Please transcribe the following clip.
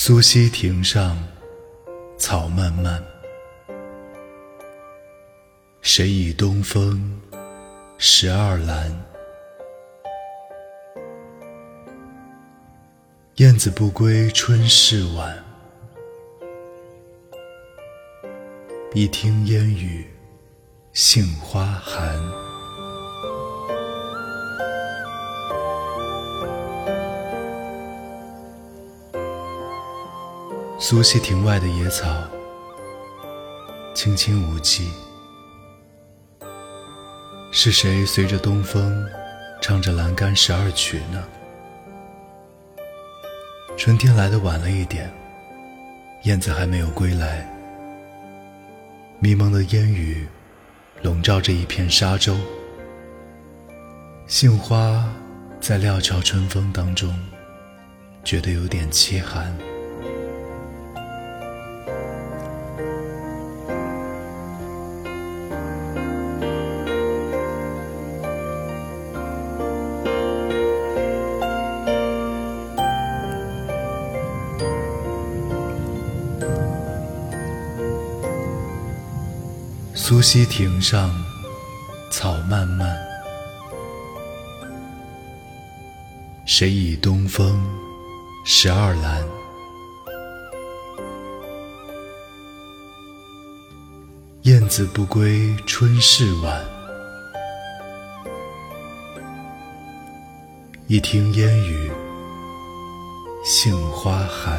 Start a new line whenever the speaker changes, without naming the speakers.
苏溪亭上草漫漫，谁倚东风十二阑？燕子不归春事晚，一听烟雨杏花寒。苏溪亭外的野草，青青无际。是谁随着东风，唱着《栏杆十二曲》呢？春天来的晚了一点，燕子还没有归来。迷蒙的烟雨，笼罩着一片沙洲。杏花在料峭春风当中，觉得有点凄寒。苏溪亭上草漫漫，谁倚东风十二阑？燕子不归春事晚，一听烟雨杏花寒。